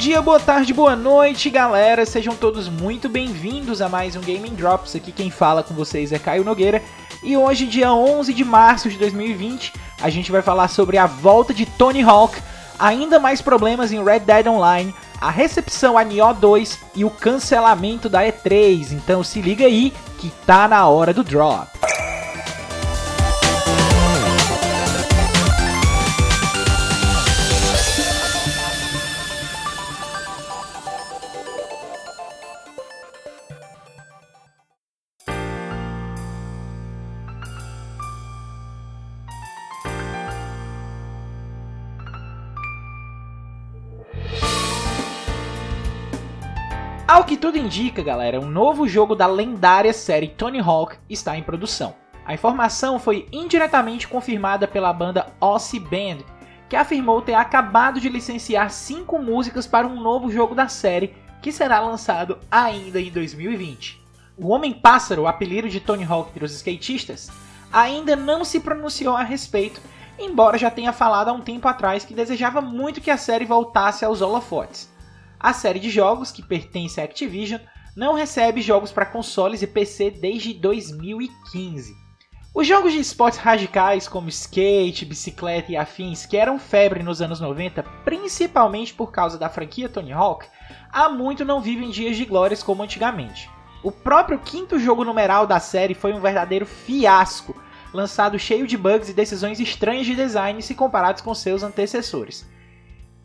dia, boa tarde, boa noite, galera. Sejam todos muito bem-vindos a mais um Gaming Drops. Aqui quem fala com vocês é Caio Nogueira. E hoje, dia 11 de março de 2020, a gente vai falar sobre a volta de Tony Hawk, ainda mais problemas em Red Dead Online, a recepção a Nioh 2 e o cancelamento da E3. Então se liga aí que tá na hora do drop. Ao que tudo indica, galera, um novo jogo da lendária série Tony Hawk está em produção. A informação foi indiretamente confirmada pela banda Aussie Band, que afirmou ter acabado de licenciar cinco músicas para um novo jogo da série, que será lançado ainda em 2020. O Homem-Pássaro, apelido de Tony Hawk entre os skatistas, ainda não se pronunciou a respeito, embora já tenha falado há um tempo atrás que desejava muito que a série voltasse aos holofotes. A série de jogos, que pertence à Activision, não recebe jogos para consoles e PC desde 2015. Os jogos de esportes radicais como skate, bicicleta e afins, que eram febre nos anos 90, principalmente por causa da franquia Tony Hawk, há muito não vivem dias de glórias como antigamente. O próprio quinto jogo numeral da série foi um verdadeiro fiasco, lançado cheio de bugs e decisões estranhas de design se comparados com seus antecessores.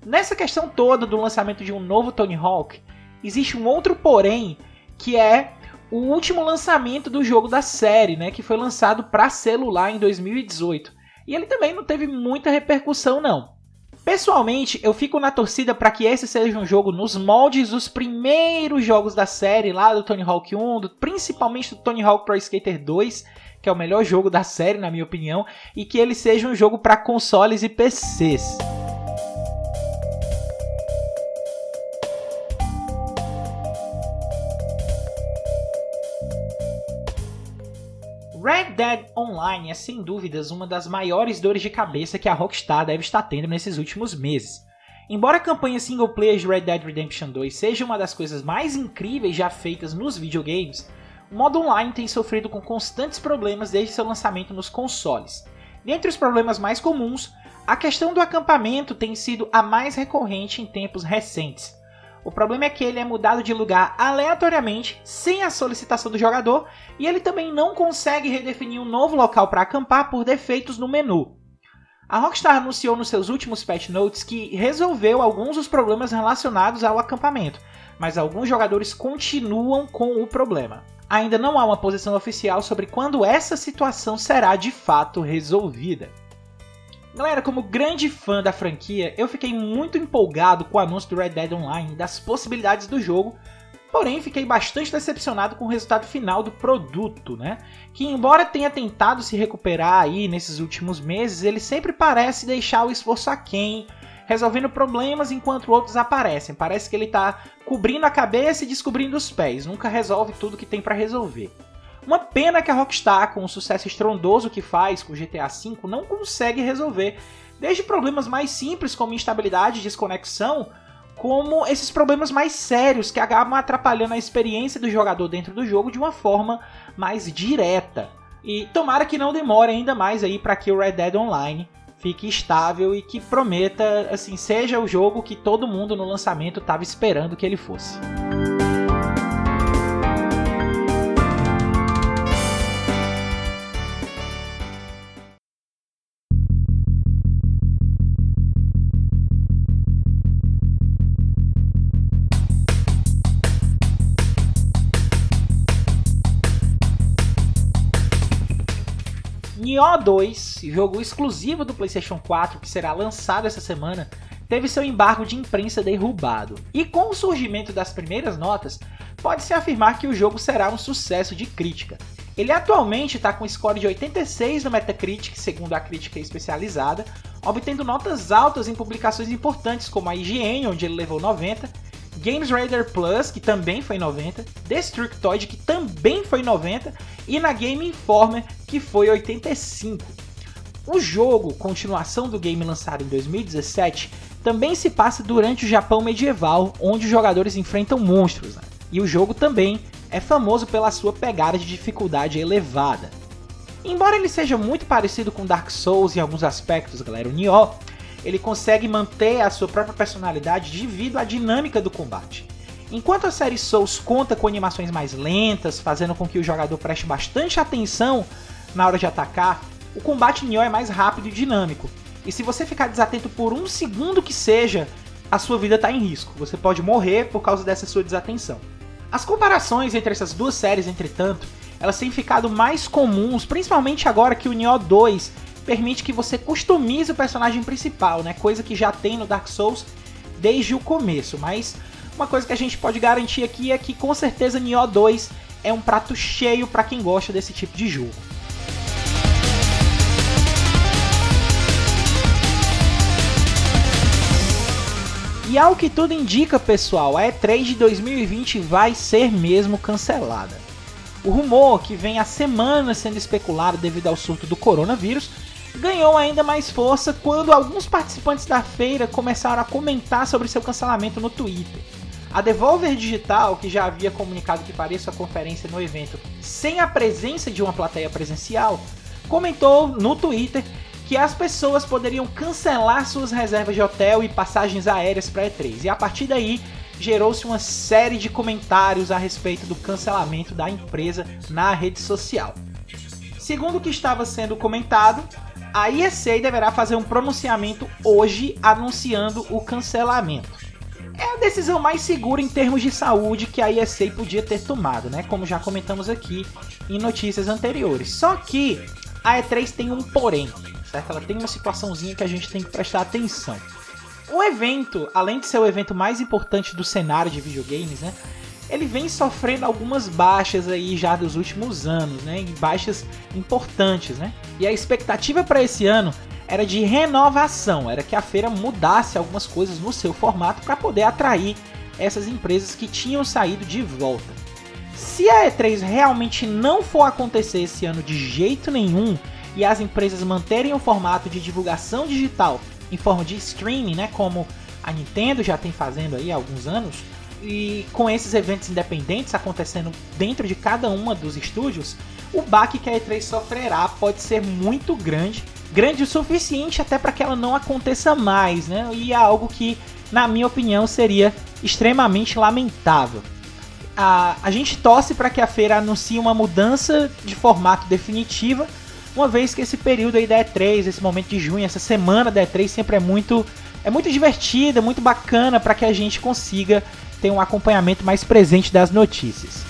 Nessa questão toda do lançamento de um novo Tony Hawk, existe um outro porém, que é o último lançamento do jogo da série, né, que foi lançado para celular em 2018. E ele também não teve muita repercussão não. Pessoalmente, eu fico na torcida para que esse seja um jogo nos moldes dos primeiros jogos da série, lá do Tony Hawk 1, do, principalmente do Tony Hawk Pro Skater 2, que é o melhor jogo da série na minha opinião, e que ele seja um jogo para consoles e PCs. Dead Online é sem dúvidas uma das maiores dores de cabeça que a Rockstar deve estar tendo nesses últimos meses. Embora a campanha single player de Red Dead Redemption 2 seja uma das coisas mais incríveis já feitas nos videogames, o modo online tem sofrido com constantes problemas desde seu lançamento nos consoles. Dentre os problemas mais comuns, a questão do acampamento tem sido a mais recorrente em tempos recentes. O problema é que ele é mudado de lugar aleatoriamente, sem a solicitação do jogador, e ele também não consegue redefinir um novo local para acampar por defeitos no menu. A Rockstar anunciou nos seus últimos patch notes que resolveu alguns dos problemas relacionados ao acampamento, mas alguns jogadores continuam com o problema. Ainda não há uma posição oficial sobre quando essa situação será de fato resolvida. Galera, como grande fã da franquia, eu fiquei muito empolgado com o anúncio do Red Dead Online e das possibilidades do jogo, porém fiquei bastante decepcionado com o resultado final do produto, né? Que embora tenha tentado se recuperar aí nesses últimos meses, ele sempre parece deixar o esforço aquém, resolvendo problemas enquanto outros aparecem. Parece que ele está cobrindo a cabeça e descobrindo os pés, nunca resolve tudo que tem para resolver. Uma pena que a Rockstar, com o sucesso estrondoso que faz com o GTA V, não consegue resolver. Desde problemas mais simples como instabilidade e desconexão, como esses problemas mais sérios que acabam atrapalhando a experiência do jogador dentro do jogo de uma forma mais direta. E tomara que não demore ainda mais aí para que o Red Dead Online fique estável e que prometa, assim, seja o jogo que todo mundo no lançamento estava esperando que ele fosse. Nioh 2, jogo exclusivo do PlayStation 4 que será lançado essa semana, teve seu embargo de imprensa derrubado. E com o surgimento das primeiras notas, pode-se afirmar que o jogo será um sucesso de crítica. Ele atualmente está com score de 86 no Metacritic, segundo a crítica especializada, obtendo notas altas em publicações importantes como a IGN, onde ele levou 90, Games Radar Plus, que também foi 90, Destructoid, que também foi 90, e na Game Informer, que foi 85. O jogo, continuação do game lançado em 2017, também se passa durante o Japão medieval, onde os jogadores enfrentam monstros. Né? E o jogo também é famoso pela sua pegada de dificuldade elevada. Embora ele seja muito parecido com Dark Souls em alguns aspectos, galera, o Nioh, ele consegue manter a sua própria personalidade devido à dinâmica do combate. Enquanto a série Souls conta com animações mais lentas, fazendo com que o jogador preste bastante atenção na hora de atacar, o combate Nioh é mais rápido e dinâmico. E se você ficar desatento por um segundo que seja, a sua vida está em risco. Você pode morrer por causa dessa sua desatenção. As comparações entre essas duas séries, entretanto, elas têm ficado mais comuns, principalmente agora que o Nioh 2 permite que você customize o personagem principal, né? Coisa que já tem no Dark Souls desde o começo. Mas uma coisa que a gente pode garantir aqui é que com certeza Nioh 2 é um prato cheio para quem gosta desse tipo de jogo. E ao que tudo indica, pessoal, a E3 de 2020 vai ser mesmo cancelada. O rumor, que vem há semanas sendo especulado devido ao surto do coronavírus, ganhou ainda mais força quando alguns participantes da feira começaram a comentar sobre seu cancelamento no Twitter. A Devolver Digital, que já havia comunicado que faria sua conferência no evento sem a presença de uma plateia presencial, comentou no Twitter que as pessoas poderiam cancelar suas reservas de hotel e passagens aéreas para E3. E a partir daí gerou-se uma série de comentários a respeito do cancelamento da empresa na rede social. Segundo o que estava sendo comentado, a ESA deverá fazer um pronunciamento hoje anunciando o cancelamento. É a decisão mais segura em termos de saúde que a ESA podia ter tomado, né? Como já comentamos aqui em notícias anteriores. Só que a E3 tem um porém certo? Ela tem uma situaçãozinha que a gente tem que prestar atenção. O evento, além de ser o evento mais importante do cenário de videogames, né? Ele vem sofrendo algumas baixas aí já dos últimos anos, né? Baixas importantes, né? E a expectativa para esse ano era de renovação, era que a feira mudasse algumas coisas no seu formato para poder atrair essas empresas que tinham saído de volta. Se a E3 realmente não for acontecer esse ano de jeito nenhum, e as empresas manterem o formato de divulgação digital em forma de streaming, né, como a Nintendo já tem fazendo aí há alguns anos, e com esses eventos independentes acontecendo dentro de cada uma dos estúdios, o baque que a E3 sofrerá pode ser muito grande, grande o suficiente até para que ela não aconteça mais, né? E é algo que, na minha opinião, seria extremamente lamentável. A, a gente torce para que a feira anuncie uma mudança de formato definitiva uma vez que esse período aí da E3, esse momento de junho, essa semana da E3 sempre é muito é muito divertida, muito bacana para que a gente consiga ter um acompanhamento mais presente das notícias.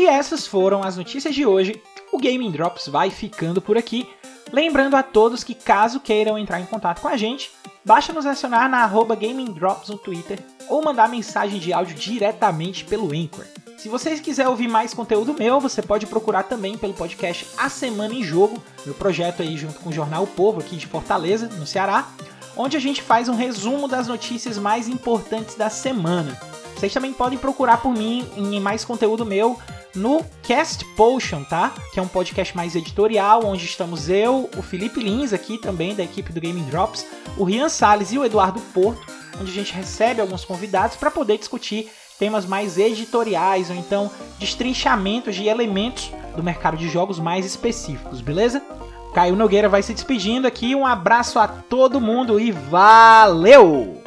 E essas foram as notícias de hoje. O Gaming Drops vai ficando por aqui. Lembrando a todos que caso queiram entrar em contato com a gente, basta nos acionar na arroba Gaming Drops no Twitter ou mandar mensagem de áudio diretamente pelo Anchor. Se vocês quiserem ouvir mais conteúdo meu, você pode procurar também pelo podcast A Semana em Jogo, meu projeto aí junto com o Jornal o Povo aqui de Fortaleza, no Ceará, onde a gente faz um resumo das notícias mais importantes da semana. Vocês também podem procurar por mim em mais conteúdo meu no Cast Potion, tá? Que é um podcast mais editorial, onde estamos eu, o Felipe Lins aqui também, da equipe do Gaming Drops, o Rian Salles e o Eduardo Porto, onde a gente recebe alguns convidados para poder discutir temas mais editoriais ou então destrinchamento de elementos do mercado de jogos mais específicos, beleza? Caio Nogueira vai se despedindo aqui, um abraço a todo mundo e valeu!